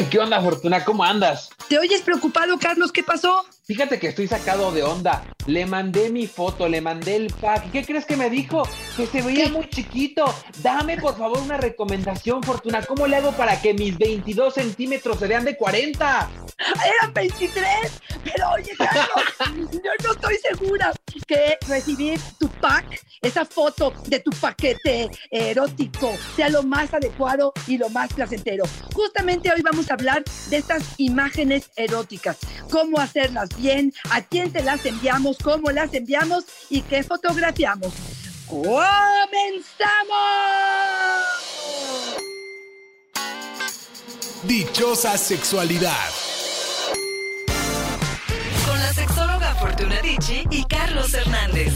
Ay, ¿qué onda, Fortuna? ¿Cómo andas? ¿Te oyes preocupado, Carlos? ¿Qué pasó? Fíjate que estoy sacado de onda. Le mandé mi foto, le mandé el pack. ¿Qué crees que me dijo? Que se veía muy chiquito. Dame, por favor, una recomendación, Fortuna. ¿Cómo le hago para que mis 22 centímetros se vean de 40? Eran 23. Pero oye, Carlos, yo no estoy segura que recibir tu pack, esa foto de tu paquete erótico, sea lo más adecuado y lo más placentero. Justamente hoy vamos a hablar de estas imágenes eróticas, cómo hacerlas bien, a quién se las enviamos, cómo las enviamos y qué fotografiamos. ¡Comenzamos! Dichosa sexualidad. Con la sexóloga Fortuna Dicci y Carlos Hernández.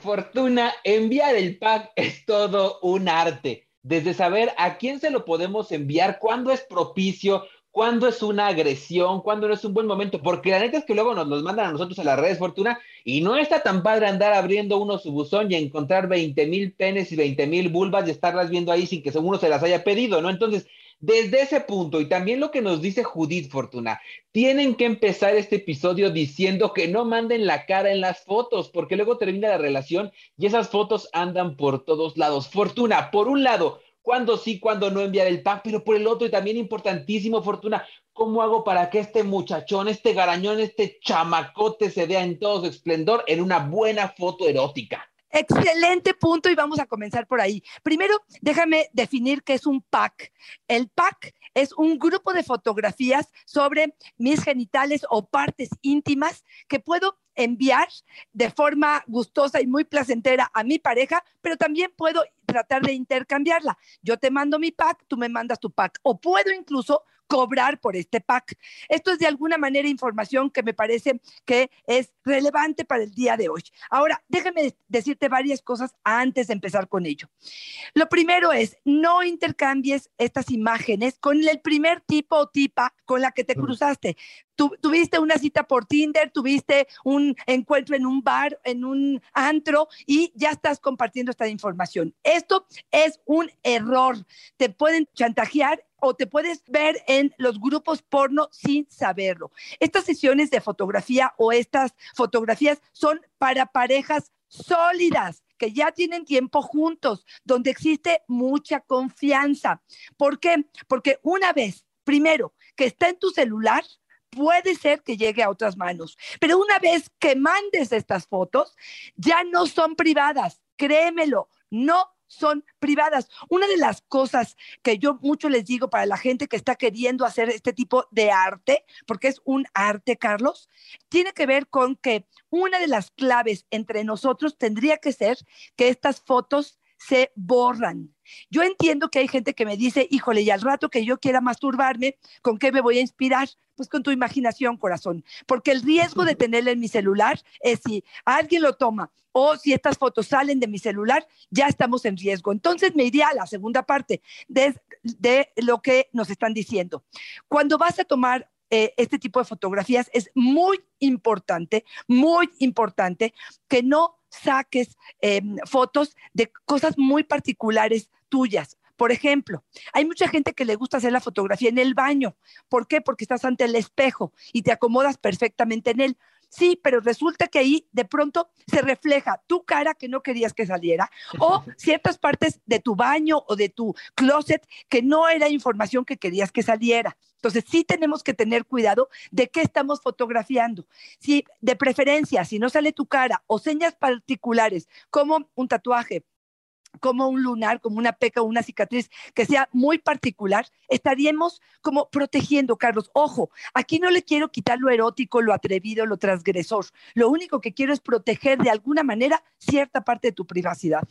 Fortuna, enviar el pack es todo un arte. Desde saber a quién se lo podemos enviar, cuándo es propicio, cuándo es una agresión, cuándo no es un buen momento, porque la neta es que luego nos los mandan a nosotros a las redes, Fortuna, y no está tan padre andar abriendo uno su buzón y encontrar 20 mil penes y 20 mil vulvas y estarlas viendo ahí sin que uno se las haya pedido, ¿no? Entonces, desde ese punto, y también lo que nos dice Judith Fortuna, tienen que empezar este episodio diciendo que no manden la cara en las fotos, porque luego termina la relación y esas fotos andan por todos lados. Fortuna, por un lado, cuándo sí, cuándo no enviar el pack, pero por el otro, y también importantísimo, Fortuna, ¿cómo hago para que este muchachón, este garañón, este chamacote se vea en todo su esplendor en una buena foto erótica? Excelente punto y vamos a comenzar por ahí. Primero, déjame definir qué es un pack. El pack es un grupo de fotografías sobre mis genitales o partes íntimas que puedo enviar de forma gustosa y muy placentera a mi pareja, pero también puedo tratar de intercambiarla. Yo te mando mi pack, tú me mandas tu pack. O puedo incluso cobrar por este pack. Esto es de alguna manera información que me parece que es relevante para el día de hoy. Ahora, déjame decirte varias cosas antes de empezar con ello. Lo primero es, no intercambies estas imágenes con el primer tipo o tipa con la que te cruzaste. tuviste una cita por Tinder, tuviste un encuentro en un bar, en un antro y ya estás compartiendo esta información. Esto es un error. Te pueden chantajear o te puedes ver en los grupos porno sin saberlo. Estas sesiones de fotografía o estas fotografías son para parejas sólidas que ya tienen tiempo juntos, donde existe mucha confianza. ¿Por qué? Porque una vez, primero, que está en tu celular, puede ser que llegue a otras manos. Pero una vez que mandes estas fotos, ya no son privadas, créemelo, no son privadas. Una de las cosas que yo mucho les digo para la gente que está queriendo hacer este tipo de arte, porque es un arte, Carlos, tiene que ver con que una de las claves entre nosotros tendría que ser que estas fotos se borran. Yo entiendo que hay gente que me dice, híjole, y al rato que yo quiera masturbarme, ¿con qué me voy a inspirar? Pues con tu imaginación, corazón. Porque el riesgo de tenerla en mi celular es si alguien lo toma o si estas fotos salen de mi celular, ya estamos en riesgo. Entonces me iría a la segunda parte de, de lo que nos están diciendo. Cuando vas a tomar eh, este tipo de fotografías, es muy importante, muy importante que no saques em, fotos de cosas muy particulares tuyas. Por ejemplo, hay mucha gente que le gusta hacer la fotografía en el baño. ¿Por qué? Porque estás ante el espejo y te acomodas perfectamente en él. Sí, pero resulta que ahí de pronto se refleja tu cara que no querías que saliera o ciertas partes de tu baño o de tu closet que no era información que querías que saliera. Entonces sí tenemos que tener cuidado de qué estamos fotografiando. Si de preferencia, si no sale tu cara o señas particulares como un tatuaje, como un lunar, como una peca o una cicatriz que sea muy particular, estaríamos como protegiendo, Carlos. Ojo, aquí no le quiero quitar lo erótico, lo atrevido, lo transgresor. Lo único que quiero es proteger de alguna manera cierta parte de tu privacidad.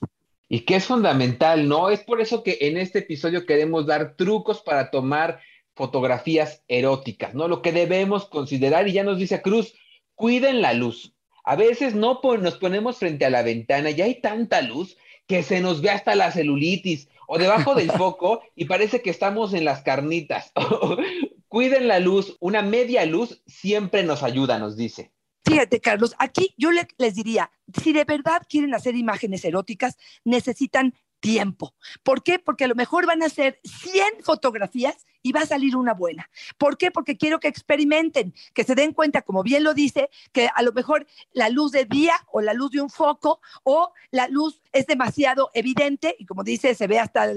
Y que es fundamental, ¿no? Es por eso que en este episodio queremos dar trucos para tomar fotografías eróticas, ¿no? Lo que debemos considerar, y ya nos dice Cruz, cuiden la luz. A veces no nos ponemos frente a la ventana y hay tanta luz que se nos ve hasta la celulitis o debajo del foco y parece que estamos en las carnitas. Cuiden la luz, una media luz siempre nos ayuda, nos dice. Fíjate, Carlos, aquí yo les diría, si de verdad quieren hacer imágenes eróticas, necesitan tiempo. ¿Por qué? Porque a lo mejor van a ser 100 fotografías y va a salir una buena. ¿Por qué? Porque quiero que experimenten, que se den cuenta, como bien lo dice, que a lo mejor la luz de día o la luz de un foco o la luz es demasiado evidente y como dice, se ve hasta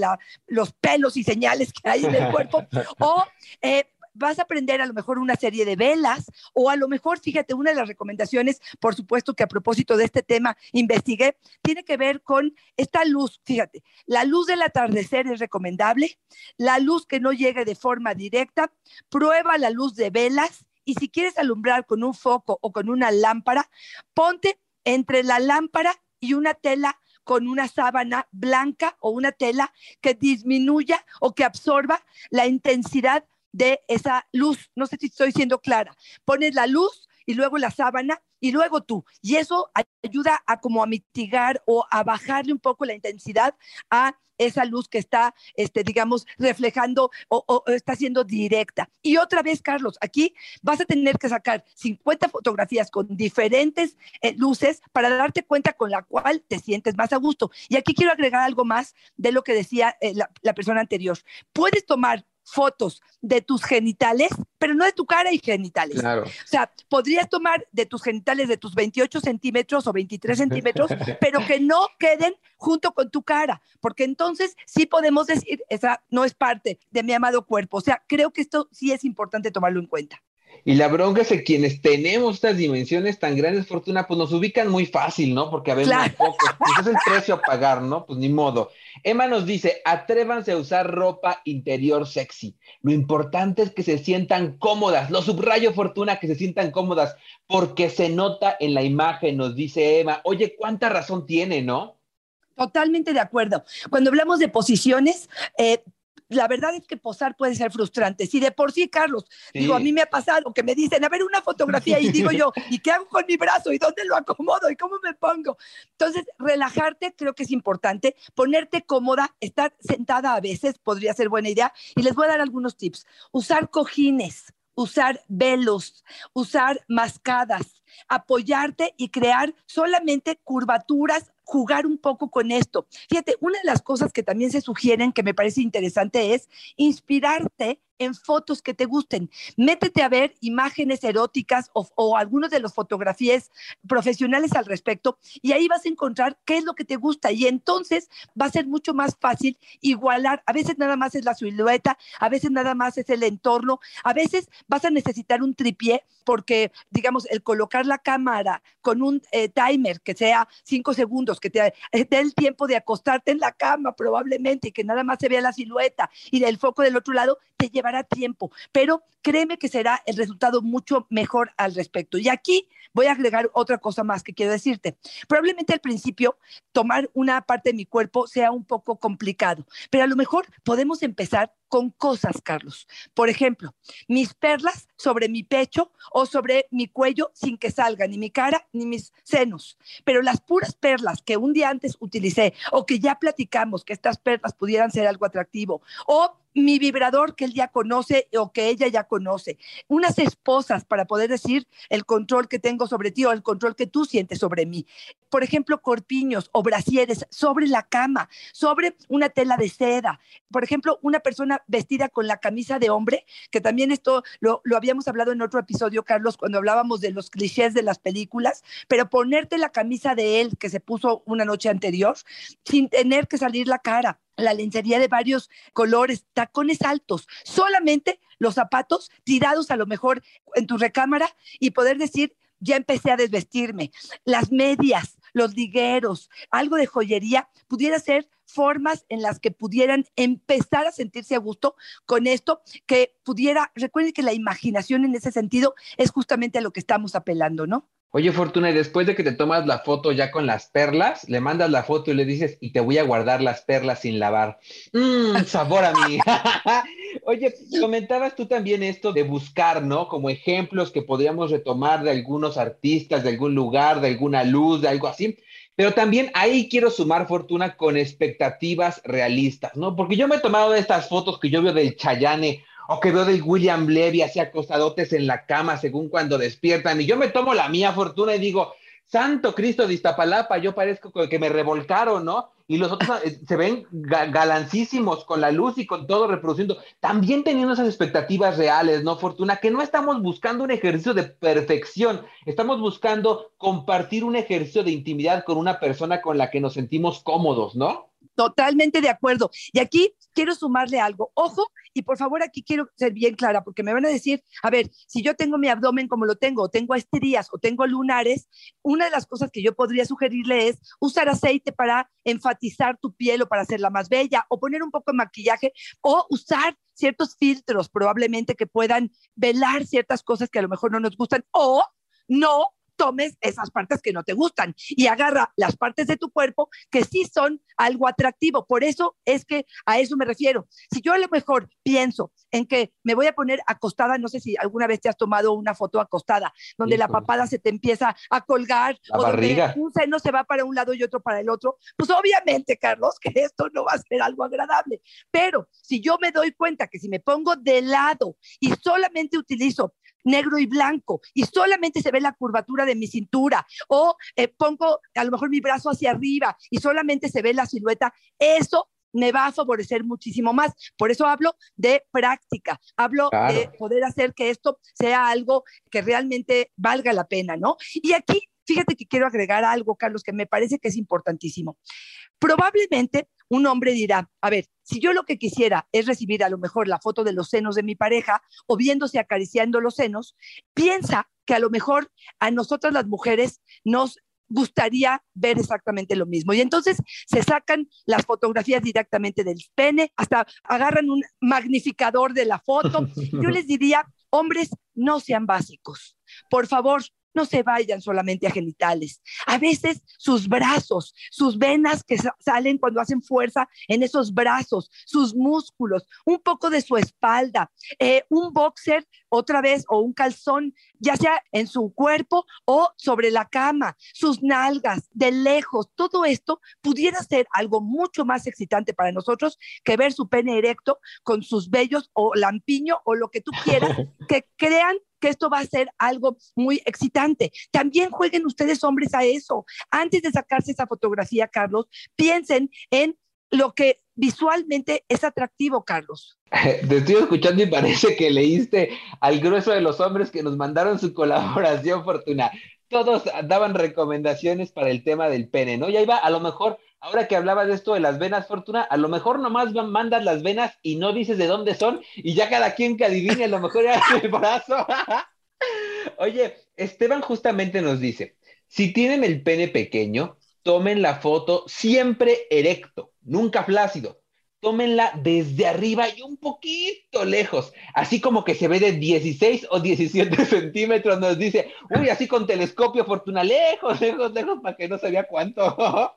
los pelos y señales que hay en el cuerpo o... Eh, vas a aprender a lo mejor una serie de velas o a lo mejor, fíjate, una de las recomendaciones, por supuesto que a propósito de este tema investigué, tiene que ver con esta luz, fíjate, la luz del atardecer es recomendable, la luz que no llegue de forma directa, prueba la luz de velas y si quieres alumbrar con un foco o con una lámpara, ponte entre la lámpara y una tela con una sábana blanca o una tela que disminuya o que absorba la intensidad de esa luz. No sé si estoy siendo clara. Pones la luz y luego la sábana y luego tú. Y eso ayuda a como a mitigar o a bajarle un poco la intensidad a esa luz que está, este, digamos, reflejando o, está siendo directa. Y otra vez, Carlos, aquí vas a tener que sacar 50 fotografías con diferentes eh, luces para darte cuenta con la cual te sientes más a gusto. Y aquí quiero agregar algo más de lo que decía eh, la, la persona anterior. Puedes tomar fotos de tus genitales, pero no de tu cara y genitales. O sea, podrías tomar de tus genitales de tus 28 centímetros o 23 centímetros, pero que no queden junto con tu cara, porque entonces sí podemos decir, esa no es parte de mi amado cuerpo. O sea, creo que esto sí es importante tomarlo en cuenta. Y la bronca es que quienes tenemos estas dimensiones tan grandes, Fortuna, pues nos ubican muy fácil, ¿no? Porque a veces. Pues es el precio a pagar, ¿no? Pues ni modo. Emma nos dice, atrévanse a usar ropa interior sexy. Lo importante es que se sientan cómodas. Lo subrayo, Fortuna, que se sientan cómodas, porque se nota en la imagen, nos dice Emma. Oye, ¿cuánta razón tiene, no? Totalmente de acuerdo. Cuando hablamos de posiciones, eh, la verdad es que posar puede ser frustrante. Si de por sí, Carlos, digo, a mí me ha pasado que me dicen, a ver, una fotografía y digo yo, ¿y qué hago con mi brazo? ¿Y dónde lo acomodo? ¿Y cómo me pongo? Entonces, relajarte creo que es importante, ponerte cómoda, estar sentada a veces podría ser buena idea. Y les voy a dar algunos tips. Usar cojines, usar velos, usar mascadas, apoyarte y crear solamente curvaturas jugar un poco con esto. Fíjate, una de las cosas que también se sugieren que me parece interesante es inspirarte en fotos que te gusten. Métete a ver imágenes eróticas o, algunos de los fotografías profesionales al respecto y ahí vas a encontrar qué es lo que te gusta y entonces va a ser mucho más fácil igualar. A veces nada más es la silueta, a veces nada más es el entorno, a veces vas a necesitar un tripié porque, digamos, el colocar la cámara con un eh, timer que sea cinco segundos, que te eh, dé el tiempo de acostarte en la cama probablemente y que nada más se vea la silueta y del foco del otro lado, te llevará tiempo, pero créeme que será el resultado mucho mejor al respecto. Y aquí voy a agregar otra cosa más que quiero decirte. Probablemente al principio tomar una parte de mi cuerpo sea un poco complicado, pero a lo mejor podemos empezar con cosas, Carlos. Por ejemplo, mis perlas sobre mi pecho o sobre mi cuello sin que salga ni mi cara ni mis senos. Pero las puras perlas que un día antes utilicé o que ya platicamos que estas perlas pudieran ser algo atractivo o mi vibrador que él ya conoce o que ella ya conoce. Unas esposas para poder decir el control que tengo sobre ti o el control que tú sientes sobre mí. Por ejemplo, corpiños o brasieres sobre la cama, sobre una tela de seda. Por ejemplo, una persona vestida con la camisa de hombre, que también esto lo, lo habíamos hablado en otro episodio, Carlos, cuando hablábamos de los clichés de las películas, pero ponerte la camisa de él que se puso una noche anterior sin tener que salir la cara la lencería de varios colores, tacones altos, solamente los zapatos tirados a lo mejor en tu recámara y poder decir, ya empecé a desvestirme. Las medias, los ligueros, algo de joyería, pudiera ser formas en las que pudieran empezar a sentirse a gusto con esto, que pudiera, recuerden que la imaginación en ese sentido es justamente a lo que estamos apelando, ¿no? Oye, Fortuna, y después de que te tomas la foto ya con las perlas, le mandas la foto y le dices, y te voy a guardar las perlas sin lavar. Mmm, sabor a mí. Oye, comentabas tú también esto de buscar, ¿no? Como ejemplos que podríamos retomar de algunos artistas, de algún lugar, de alguna luz, de algo así. Pero también ahí quiero sumar fortuna con expectativas realistas, ¿no? Porque yo me he tomado estas fotos que yo veo del Chayane o que veo del William Levy así acostadotes en la cama según cuando despiertan, y yo me tomo la mía fortuna y digo, Santo Cristo de Iztapalapa, yo parezco que me revolcaron, ¿no? Y los otros eh, se ven galancísimos con la luz y con todo reproduciendo, también teniendo esas expectativas reales, ¿no, Fortuna? Que no estamos buscando un ejercicio de perfección, estamos buscando compartir un ejercicio de intimidad con una persona con la que nos sentimos cómodos, ¿no? Totalmente de acuerdo. Y aquí quiero sumarle algo. Ojo, y por favor aquí quiero ser bien clara, porque me van a decir, a ver, si yo tengo mi abdomen como lo tengo, o tengo estrías, o tengo lunares, una de las cosas que yo podría sugerirle es usar aceite para enfatizar tu piel o para hacerla más bella, o poner un poco de maquillaje, o usar ciertos filtros probablemente que puedan velar ciertas cosas que a lo mejor no nos gustan, o no tomes esas partes que no te gustan y agarra las partes de tu cuerpo que sí son algo atractivo. Por eso es que a eso me refiero. Si yo a lo mejor pienso en que me voy a poner acostada, no sé si alguna vez te has tomado una foto acostada, donde la papada se te empieza a colgar o barriga. donde un seno se va para un lado y otro para el otro, pues obviamente, Carlos, que esto no va a ser algo agradable. Pero si yo me doy cuenta que si me pongo de lado y solamente utilizo negro y blanco y solamente se ve la curvatura de mi cintura o eh, pongo a lo mejor mi brazo hacia arriba y solamente se ve la silueta, eso me va a favorecer muchísimo más. Por eso hablo de práctica, hablo de poder hacer que esto sea algo que realmente valga la pena, ¿no? Y aquí, fíjate que quiero agregar algo, Carlos, que me parece que es importantísimo. Probablemente un hombre dirá, a ver, si yo lo que quisiera es recibir a lo mejor la foto de los senos de mi pareja o viéndose acariciando los senos, piensa que a lo mejor a nosotras las mujeres nos gustaría ver exactamente lo mismo. Y entonces se sacan las fotografías directamente del pene, hasta agarran un magnificador de la foto. Yo les diría, hombres, no sean básicos. Por favor, no se vayan solamente a genitales. A veces sus brazos, sus venas que salen cuando hacen fuerza en esos brazos, sus músculos, un poco de su espalda, eh, un boxer otra vez o un calzón, ya sea en su cuerpo o sobre la cama, sus nalgas, de lejos, todo esto pudiera ser algo mucho más excitante para nosotros que ver su pene erecto con sus vellos o lampiño o lo que tú quieras, que crean esto va a ser algo muy excitante. También jueguen ustedes hombres a eso. Antes de sacarse esa fotografía, Carlos, piensen en lo que visualmente es atractivo, Carlos. Te estoy escuchando y parece que leíste al grueso de los hombres que nos mandaron su colaboración, Fortuna. Todos daban recomendaciones para el tema del pene, ¿no? Y ahí va, a lo mejor ahora que hablabas de esto de las venas, Fortuna, a lo mejor nomás mandas las venas y no dices de dónde son y ya cada quien que adivine a lo mejor el brazo. Oye, Esteban justamente nos dice, si tienen el pene pequeño, tomen la foto siempre erecto, nunca flácido. Tómenla desde arriba y un poquito lejos, así como que se ve de 16 o 17 centímetros, nos dice, uy, así con telescopio, fortuna, lejos, lejos, lejos, para que no sabía cuánto.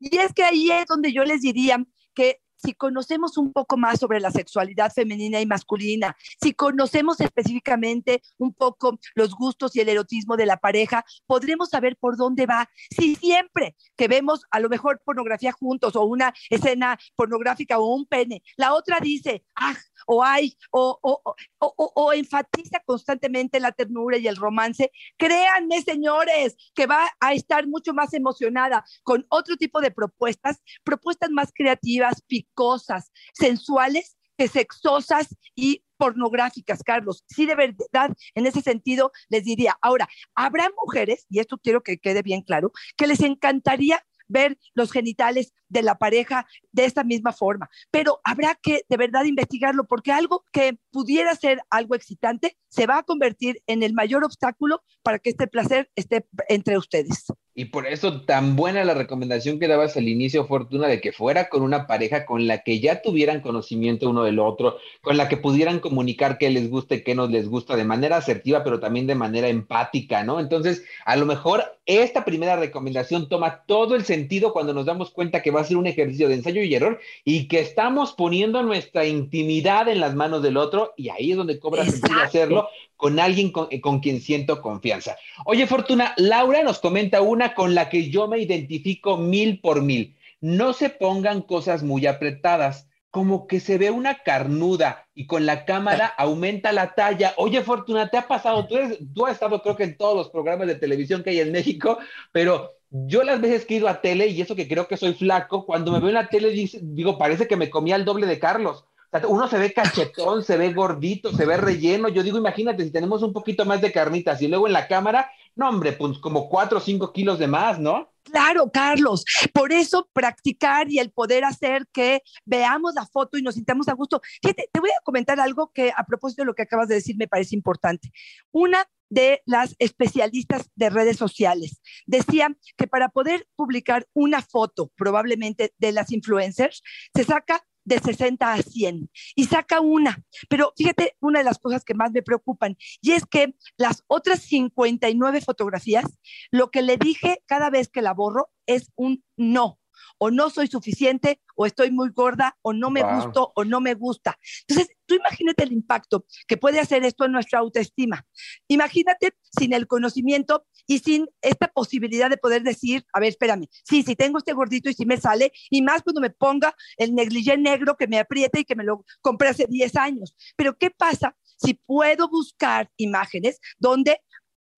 Y es que ahí es donde yo les diría que si conocemos un poco más sobre la sexualidad femenina y masculina, si conocemos específicamente un poco los gustos y el erotismo de la pareja, podremos saber por dónde va. Si siempre que vemos a lo mejor pornografía juntos o una escena pornográfica o un pene, la otra dice, ah, o hay, o, o, o, o enfatiza constantemente la ternura y el romance, créanme, señores, que va a estar mucho más emocionada con otro tipo de propuestas, propuestas más creativas, cosas sensuales que sexosas y pornográficas, Carlos. Sí, de verdad, en ese sentido les diría, ahora, habrá mujeres, y esto quiero que quede bien claro, que les encantaría ver los genitales de la pareja de esta misma forma, pero habrá que de verdad investigarlo porque algo que pudiera ser algo excitante se va a convertir en el mayor obstáculo para que este placer esté entre ustedes. Y por eso tan buena la recomendación que dabas al inicio, Fortuna, de que fuera con una pareja con la que ya tuvieran conocimiento uno del otro, con la que pudieran comunicar qué les gusta y qué no les gusta de manera asertiva, pero también de manera empática, ¿no? Entonces, a lo mejor esta primera recomendación toma todo el sentido cuando nos damos cuenta que va a ser un ejercicio de ensayo y error y que estamos poniendo nuestra intimidad en las manos del otro y ahí es donde cobra sentido hacerlo con alguien con, con, quien siento confianza. Oye, Fortuna, Laura nos comenta una con la que yo me identifico mil por mil. No se pongan cosas muy apretadas. Como que se ve una carnuda y con la cámara aumenta la talla. Oye, Fortuna, ¿te ha pasado? Tú, tú has estado creo que en todos los programas de televisión que hay en México, pero yo las veces que he ido a tele, y eso que creo que soy flaco, cuando me veo en la tele digo, parece que me comía el doble de Carlos. uno se ve cachetón, se ve gordito, se ve relleno. Yo digo, imagínate, si tenemos un poquito más de carnitas y luego en la cámara, no, hombre, pues como cuatro o cinco kilos de más, ¿no? Claro, Carlos. Por eso practicar y el poder hacer que veamos la foto y nos sintamos a gusto. Fíjate, te voy a comentar algo que a propósito de lo que acabas de decir me parece importante. Una de las especialistas de redes sociales decía que para poder publicar una foto, probablemente de las influencers, se saca de 60 a 100 y saca una. Pero fíjate, una de las cosas que más me preocupan y es que las otras 59 fotografías, lo que le dije cada vez que la borro es un no o no soy suficiente, o estoy muy gorda, o no me gusto, o no me gusta. Entonces, tú imagínate el impacto que puede hacer esto en nuestra autoestima. Imagínate sin el conocimiento y sin esta posibilidad de poder decir, a ver, espérame, sí, sí tengo este gordito y si me sale, y más cuando me ponga el negligé negro que me aprieta y que me lo compré hace 10 años. Pero ¿qué pasa si puedo buscar imágenes donde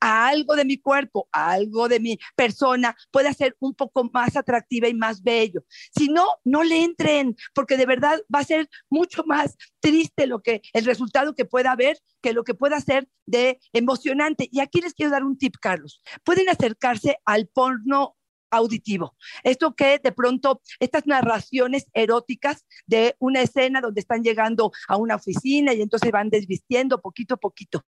algo de mi cuerpo, algo de mi persona puede ser un poco más atractiva y más bello. Si no, no le entren, porque de verdad va a ser mucho más triste lo que el resultado que pueda haber que lo que pueda ser de emocionante. Y aquí les quiero dar un tip, Carlos. Pueden acercarse al porno auditivo. Esto que de pronto, estas narraciones eróticas de una escena donde están llegando a una oficina y entonces van desvistiendo poquito a poquito.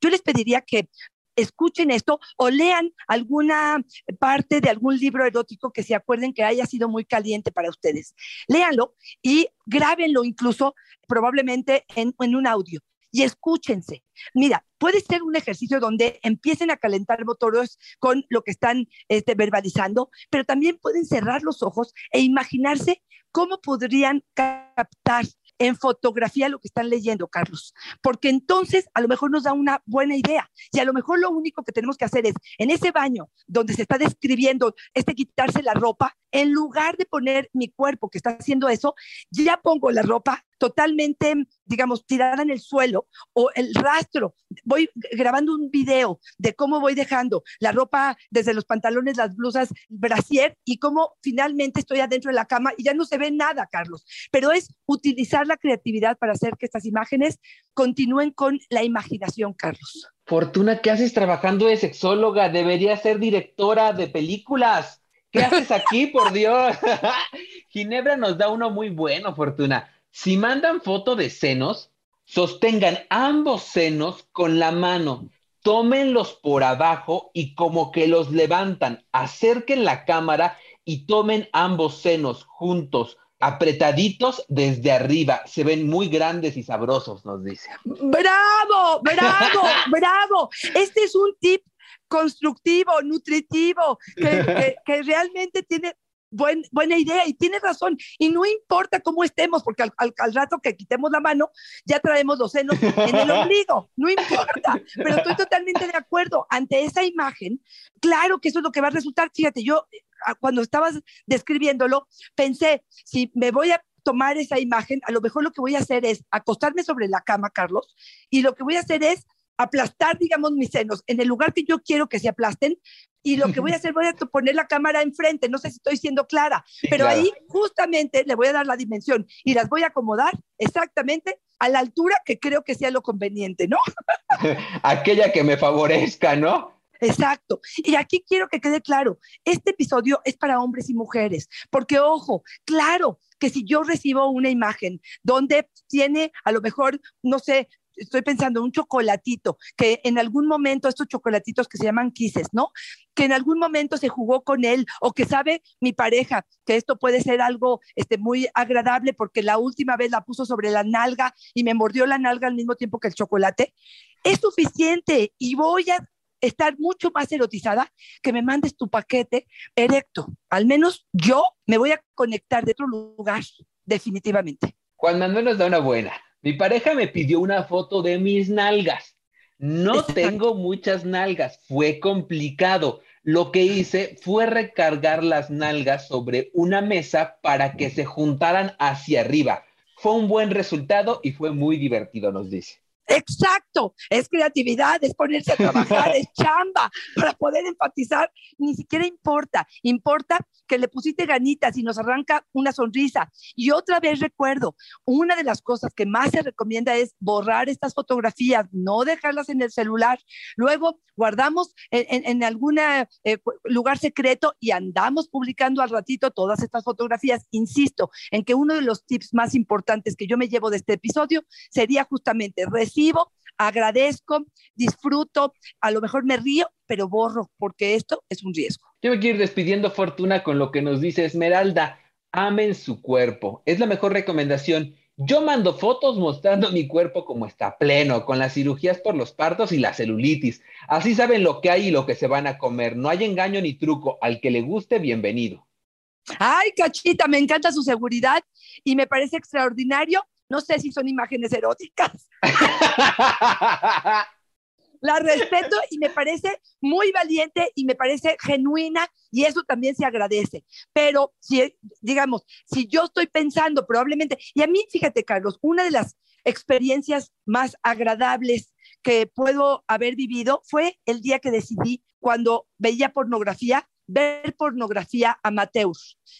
Yo les pediría que escuchen esto o lean alguna parte de algún libro erótico que se acuerden que haya sido muy caliente para ustedes. Léanlo y grábenlo incluso probablemente en, un audio y escúchense. Mira, puede ser un ejercicio donde empiecen a calentar motores con lo que están este, verbalizando, pero también pueden cerrar los ojos e imaginarse cómo podrían captar en fotografía lo que están leyendo, Carlos, porque entonces a lo mejor nos da una buena idea y a lo mejor lo único que tenemos que hacer es en ese baño donde se está describiendo este quitarse la ropa, en lugar de poner mi cuerpo que está haciendo eso, ya pongo la ropa totalmente, digamos, tirada en el suelo o el rastro. Voy grabando un video de cómo voy dejando la ropa desde los pantalones, las blusas, brasier y cómo finalmente estoy adentro de la cama y ya no se ve nada, Carlos. Pero es utilizar la creatividad para hacer que estas imágenes continúen con la imaginación, Carlos. Fortuna, ¿qué haces trabajando de sexóloga? Debería ser directora de películas. ¿Qué haces aquí, por Dios? Ginebra nos da uno muy bueno, Fortuna. Si mandan foto de senos, sostengan ambos senos con la mano, tómenlos por abajo y como que los levantan, acerquen la cámara y tomen ambos senos juntos, apretaditos desde arriba. Se ven muy grandes y sabrosos, nos dice. Bravo, bravo, bravo. Este es un tip constructivo, nutritivo, que, que realmente tiene buena idea y tiene razón. Y no importa cómo estemos, porque al, rato que quitemos la mano, ya traemos los senos en el ombligo. No importa. Pero estoy totalmente de acuerdo. Ante esa imagen, claro que eso es lo que va a resultar. Fíjate, yo ah, cuando estabas describiéndolo, pensé, si me voy a tomar esa imagen, a lo mejor lo que voy a hacer es acostarme sobre la cama, Carlos, y lo que voy a hacer es aplastar, digamos, mis senos en el lugar que yo quiero que se aplasten. Y lo que voy a hacer, voy a poner la cámara enfrente, no sé si estoy siendo clara, pero ahí justamente le voy a dar la dimensión y las voy a acomodar exactamente a la altura que creo que sea lo conveniente, ¿no? Aquella que me favorezca, ¿no? Exacto. Y aquí quiero que quede claro, este episodio es para hombres y mujeres, porque ojo, claro que si yo recibo una imagen donde tiene a lo mejor, no sé, estoy pensando, un chocolatito, que en algún momento, estos chocolatitos que se llaman kisses, ¿no? Que en algún momento se jugó con él o que sabe mi pareja que esto puede ser algo este, muy agradable porque la última vez la puso sobre la nalga y me mordió la nalga al mismo tiempo que el chocolate, es suficiente y voy a estar mucho más erotizada que me mandes tu paquete erecto. Al menos yo me voy a conectar de otro lugar, definitivamente. Juan Manuel nos da una buena. Mi pareja me pidió una foto de mis nalgas. No tengo muchas nalgas, fue complicado. Lo que hice fue recargar las nalgas sobre una mesa para que se juntaran hacia arriba. fue un buen resultado y fue muy divertido, nos dice. Exacto, es creatividad, es ponerse a trabajar, es chamba para poder enfatizar, ni siquiera importa, importa que le pusiste ganitas y nos arranca una sonrisa. Y otra vez recuerdo, una de las cosas que más se recomienda es borrar estas fotografías, no dejarlas en el celular. Luego guardamos en, algún eh, lugar secreto y andamos publicando al ratito todas estas fotografías. Insisto en que uno de los tips más importantes que yo me llevo de este episodio sería justamente recibo, agradezco, disfruto, a lo mejor me río, pero borro, porque esto es un riesgo. Yo me quiero ir despidiendo, Fortuna, con lo que nos dice Esmeralda. Amen su cuerpo. Es la mejor recomendación. Yo mando fotos mostrando mi cuerpo como está pleno, con las cirugías por los partos y la celulitis. Así saben lo que hay y lo que se van a comer. No hay engaño ni truco. Al que le guste, bienvenido. Ay, Cachita, me encanta su seguridad y me parece extraordinario no sé si son imágenes eróticas. la respeto y me parece muy valiente y me parece genuina y eso también se agradece. Pero si, digamos, si yo estoy pensando probablemente, y a mí, fíjate, Carlos, una de las experiencias más agradables que puedo haber vivido fue el día que decidí, cuando veía pornografía, ver pornografía amateur,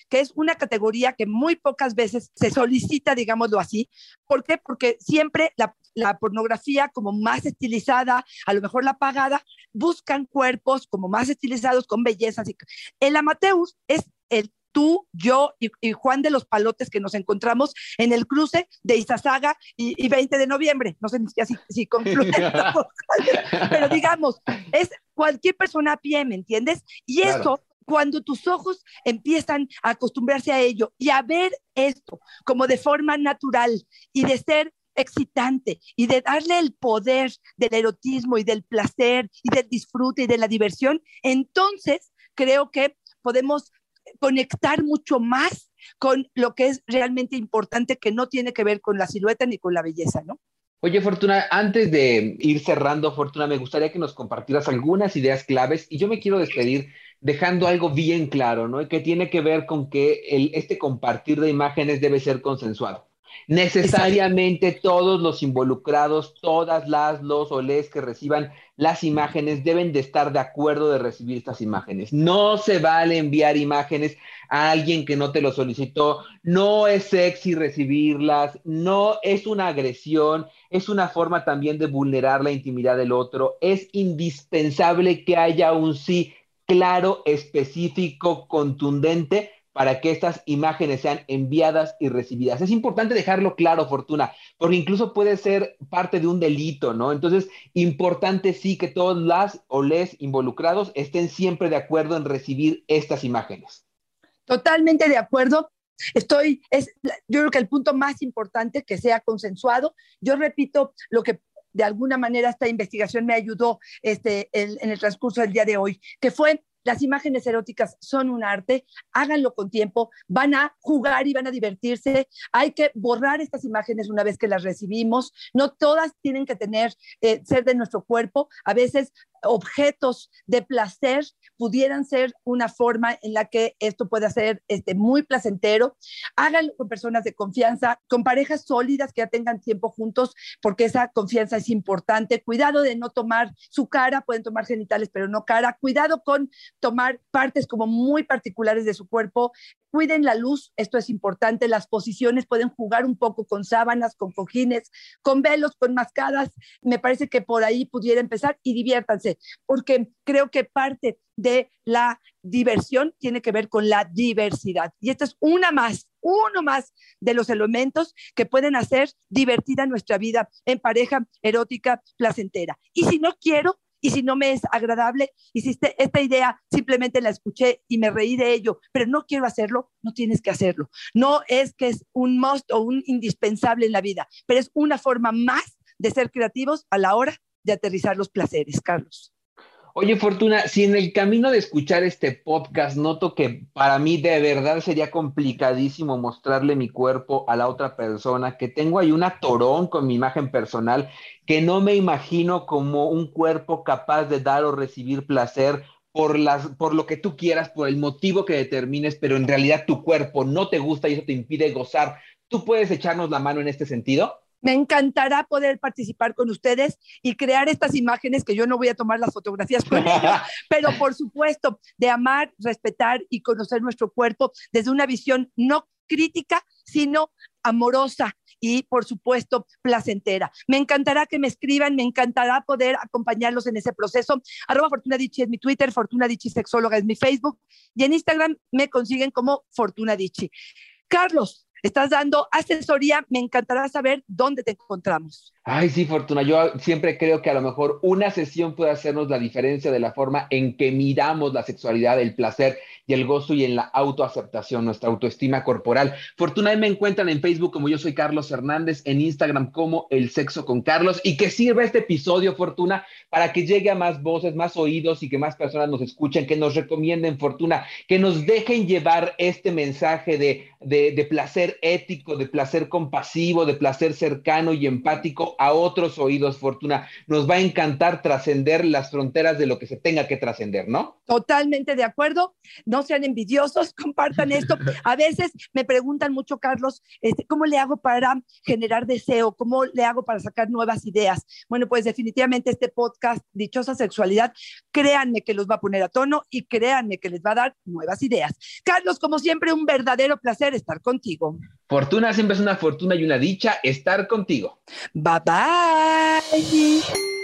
que es una categoría que muy pocas veces se solicita, digámoslo así. ¿Por qué? Porque siempre la, pornografía como más estilizada, a lo mejor la pagada, buscan cuerpos como más estilizados, con bellezas. El amateur es el tú, yo y, Juan de los Palotes que nos encontramos en el cruce de Izazaga y, 20 de noviembre. No sé si, si pero digamos, es cualquier persona a pie, ¿me entiendes? Y eso cuando tus ojos empiezan a acostumbrarse a ello y a ver esto como de forma natural y de ser excitante y de darle el poder del erotismo y del placer y del disfrute y de la diversión, entonces creo que podemos conectar mucho más con lo que es realmente importante, que no tiene que ver con la silueta ni con la belleza, ¿no? Oye, Fortuna, antes de ir cerrando, Fortuna, me gustaría que nos compartieras algunas ideas claves y yo me quiero despedir dejando algo bien claro, ¿no? Que tiene que ver con que este compartir de imágenes debe ser consensuado. Necesariamente todos los involucrados, todas las, los o les que reciban las imágenes deben de estar de acuerdo de recibir estas imágenes. No se vale enviar imágenes a alguien que no te lo solicitó. No es sexy recibirlas, no es una agresión, es una forma también de vulnerar la intimidad del otro. Es indispensable que haya un sí claro, específico, contundente para que estas imágenes sean enviadas y recibidas. Es importante dejarlo claro, Fortuna, porque incluso puede ser parte de un delito, ¿no? Entonces, importante sí que todos las o les involucrados estén siempre de acuerdo en recibir estas imágenes. Totalmente de acuerdo. Estoy, es, yo creo que el punto más importante que sea consensuado. Yo repito lo que de alguna manera esta investigación me ayudó este, en el transcurso del día de hoy, que fue las imágenes eróticas son un arte, háganlo con tiempo, van a jugar y van a divertirse. Hay que borrar estas imágenes una vez que las recibimos. No todas tienen que tener, eh, ser de nuestro cuerpo. A veces objetos de placer pudieran ser una forma en la que esto pueda ser este, muy placentero. Háganlo con personas de confianza, con parejas sólidas que ya tengan tiempo juntos, porque esa confianza es importante. Cuidado de no tomar su cara, pueden tomar genitales, pero no cara. Cuidado con tomar partes como muy particulares de su cuerpo. Cuiden la luz, esto es importante. Las posiciones pueden jugar un poco con sábanas, con cojines, con velos, con mascadas. Me parece que por ahí pudiera empezar y diviértanse, porque creo que parte de la diversión tiene que ver con la diversidad. Y esta es una más, uno más de los elementos que pueden hacer divertida nuestra vida en pareja erótica placentera. Y si no quiero, y si no me es agradable este, esta idea simplemente la escuché y me reí de ello, pero no quiero hacerlo, no tienes que hacerlo. No es que es un must o un indispensable en la vida, pero es una forma más de ser creativos a la hora de aterrizar los placeres, Carlos. Oye, Fortuna, si en el camino de escuchar este podcast noto que para mí de verdad sería complicadísimo mostrarle mi cuerpo a la otra persona, que tengo ahí una torón con mi imagen personal, que no me imagino como un cuerpo capaz de dar o recibir placer por, las, por lo que tú quieras, por el motivo que determines, pero en realidad tu cuerpo no te gusta y eso te impide gozar ¿Tú puedes echarnos la mano en este sentido? Me encantará poder participar con ustedes y crear estas imágenes que yo no voy a tomar las fotografías con ellos, pero por supuesto, de amar, respetar y conocer nuestro cuerpo desde una visión no crítica, sino amorosa y, por supuesto, placentera. Me encantará que me escriban, me encantará poder acompañarlos en ese proceso. Arroba Fortuna Dichi es mi Twitter, Fortuna Dichi Sexóloga es mi Facebook y en Instagram me consiguen como Fortuna Dichi. Carlos, estás dando asesoría, me encantará saber dónde te encontramos. Ay, sí, Fortuna, yo siempre creo que a lo mejor una sesión puede hacernos la diferencia de la forma en que miramos la sexualidad, el placer y el gozo y en la autoaceptación, nuestra autoestima corporal. Fortuna, me encuentran en Facebook como yo soy Carlos Hernández, en Instagram como El Sexo con Carlos y que sirva este episodio, Fortuna, para que llegue a más voces, más oídos y que más personas nos escuchen, que nos recomienden, Fortuna, que nos dejen llevar este mensaje de, de, de ético, de placer compasivo, de placer cercano y empático a otros oídos, Fortuna. Nos va a encantar trascender las fronteras de lo que se tenga que trascender, ¿no? Totalmente de acuerdo. No sean envidiosos, compartan esto. A veces me preguntan mucho, Carlos, este, ¿cómo le hago para generar deseo? ¿Cómo le hago para sacar nuevas ideas? Bueno, pues definitivamente este podcast, Dichosa Sexualidad, créanme que los va a poner a tono y créanme que les va a dar nuevas ideas. Carlos, como siempre, un verdadero placer estar contigo. Fortuna siempre es una fortuna y una dicha estar contigo. Bye bye.